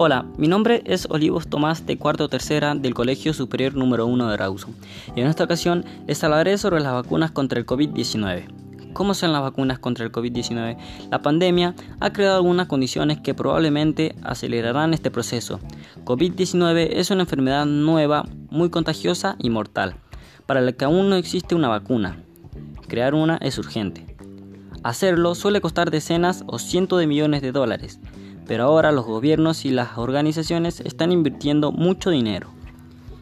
Hola, mi nombre es Olivos Tomás de cuarto tercera del Colegio Superior número 1 de Rawson y en esta ocasión les hablaré sobre las vacunas contra el COVID-19. ¿Cómo son las vacunas contra el COVID-19? La pandemia ha creado algunas condiciones que probablemente acelerarán este proceso. COVID-19 es una enfermedad nueva, muy contagiosa y mortal, para la que aún no existe una vacuna. Crear una es urgente. Hacerlo suele costar decenas o cientos de millones de dólares pero ahora los gobiernos y las organizaciones están invirtiendo mucho dinero.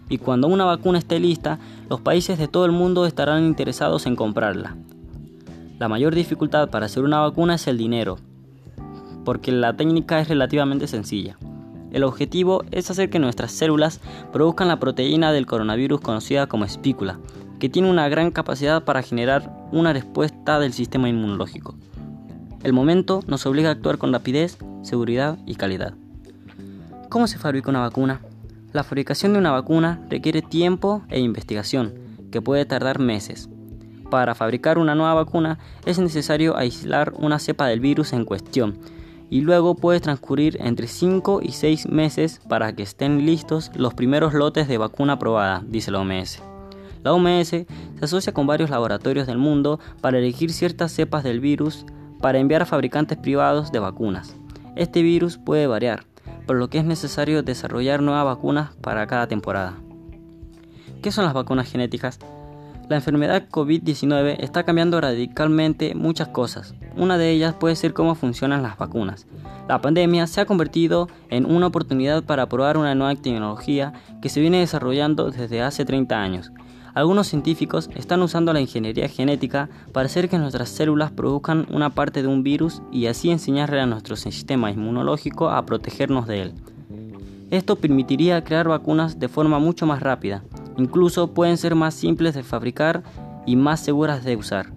Y cuando una vacuna esté lista, los países de todo el mundo estarán interesados en comprarla. La mayor dificultad para hacer una vacuna es el dinero, porque la técnica es relativamente sencilla. El objetivo es hacer que nuestras células produzcan la proteína del coronavirus conocida como espícula, que tiene una gran capacidad para generar una respuesta del sistema inmunológico. El momento nos obliga a actuar con rapidez seguridad y calidad. ¿Cómo se fabrica una vacuna? La fabricación de una vacuna requiere tiempo e investigación, que puede tardar meses. Para fabricar una nueva vacuna es necesario aislar una cepa del virus en cuestión y luego puede transcurrir entre 5 y 6 meses para que estén listos los primeros lotes de vacuna probada, dice la OMS. La OMS se asocia con varios laboratorios del mundo para elegir ciertas cepas del virus para enviar a fabricantes privados de vacunas. Este virus puede variar, por lo que es necesario desarrollar nuevas vacunas para cada temporada. ¿Qué son las vacunas genéticas? La enfermedad COVID-19 está cambiando radicalmente muchas cosas. Una de ellas puede ser cómo funcionan las vacunas. La pandemia se ha convertido en una oportunidad para probar una nueva tecnología que se viene desarrollando desde hace 30 años algunos científicos están usando la ingeniería genética para hacer que nuestras células produzcan una parte de un virus y así enseñarle a nuestro sistema inmunológico a protegernos de él. Esto permitiría crear vacunas de forma mucho más rápida, incluso pueden ser más simples de fabricar y más seguras de usar.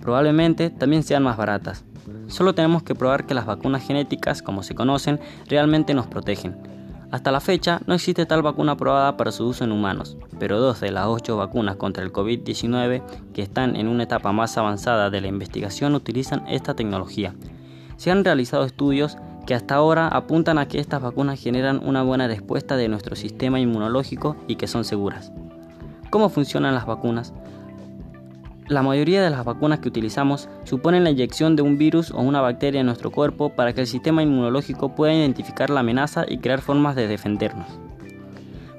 Probablemente también sean más baratas. Solo tenemos que probar que las vacunas genéticas, como se conocen, realmente nos protegen. Hasta la fecha no existe tal vacuna aprobada para su uso en humanos, pero dos de las ocho vacunas contra el COVID-19 que están en una etapa más avanzada de la investigación utilizan esta tecnología. Se han realizado estudios que hasta ahora apuntan a que estas vacunas generan una buena respuesta de nuestro sistema inmunológico y que son seguras. ¿Cómo funcionan las vacunas? La mayoría de las vacunas que utilizamos suponen la inyección de un virus o una bacteria en nuestro cuerpo para que el sistema inmunológico pueda identificar la amenaza y crear formas de defendernos.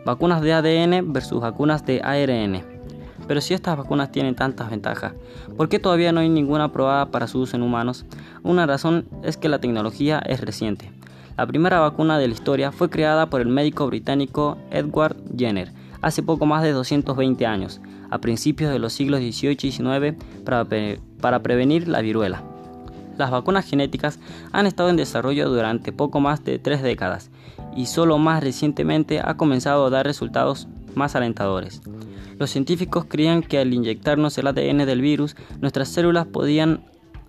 Vacunas de ADN versus vacunas de ARN. Pero si estas vacunas tienen tantas ventajas, ¿por qué todavía no hay ninguna aprobada para su uso en humanos? Una razón es que la tecnología es reciente. La primera vacuna de la historia fue creada por el médico británico Edward Jenner hace poco más de 220 años a principios de los siglos XVIII y XIX para, prevenir la viruela. Las vacunas genéticas han estado en desarrollo durante poco más de tres décadas y solo más recientemente ha comenzado a dar resultados más alentadores. Los científicos creían que al inyectarnos el ADN del virus, nuestras células podían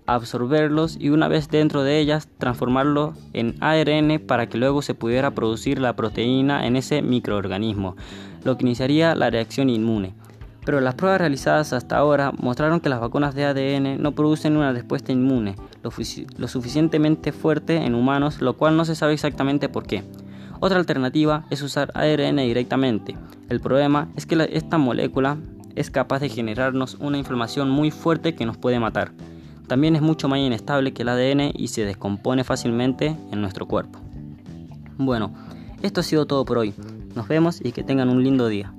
absorberlos y una vez dentro de ellas transformarlo en ARN para que luego se pudiera producir la proteína en ese microorganismo, lo que iniciaría la reacción inmune pero las pruebas realizadas hasta ahora mostraron que las vacunas de ADN no producen una respuesta inmune lo, suficientemente fuerte en humanos, lo cual no se sabe exactamente por qué. Otra alternativa es usar ARN directamente. El problema es que esta molécula es capaz de generarnos una inflamación muy fuerte que nos puede matar. También es mucho más inestable que el ADN y se descompone fácilmente en nuestro cuerpo. Bueno, esto ha sido todo por hoy. Nos vemos y que tengan un lindo día.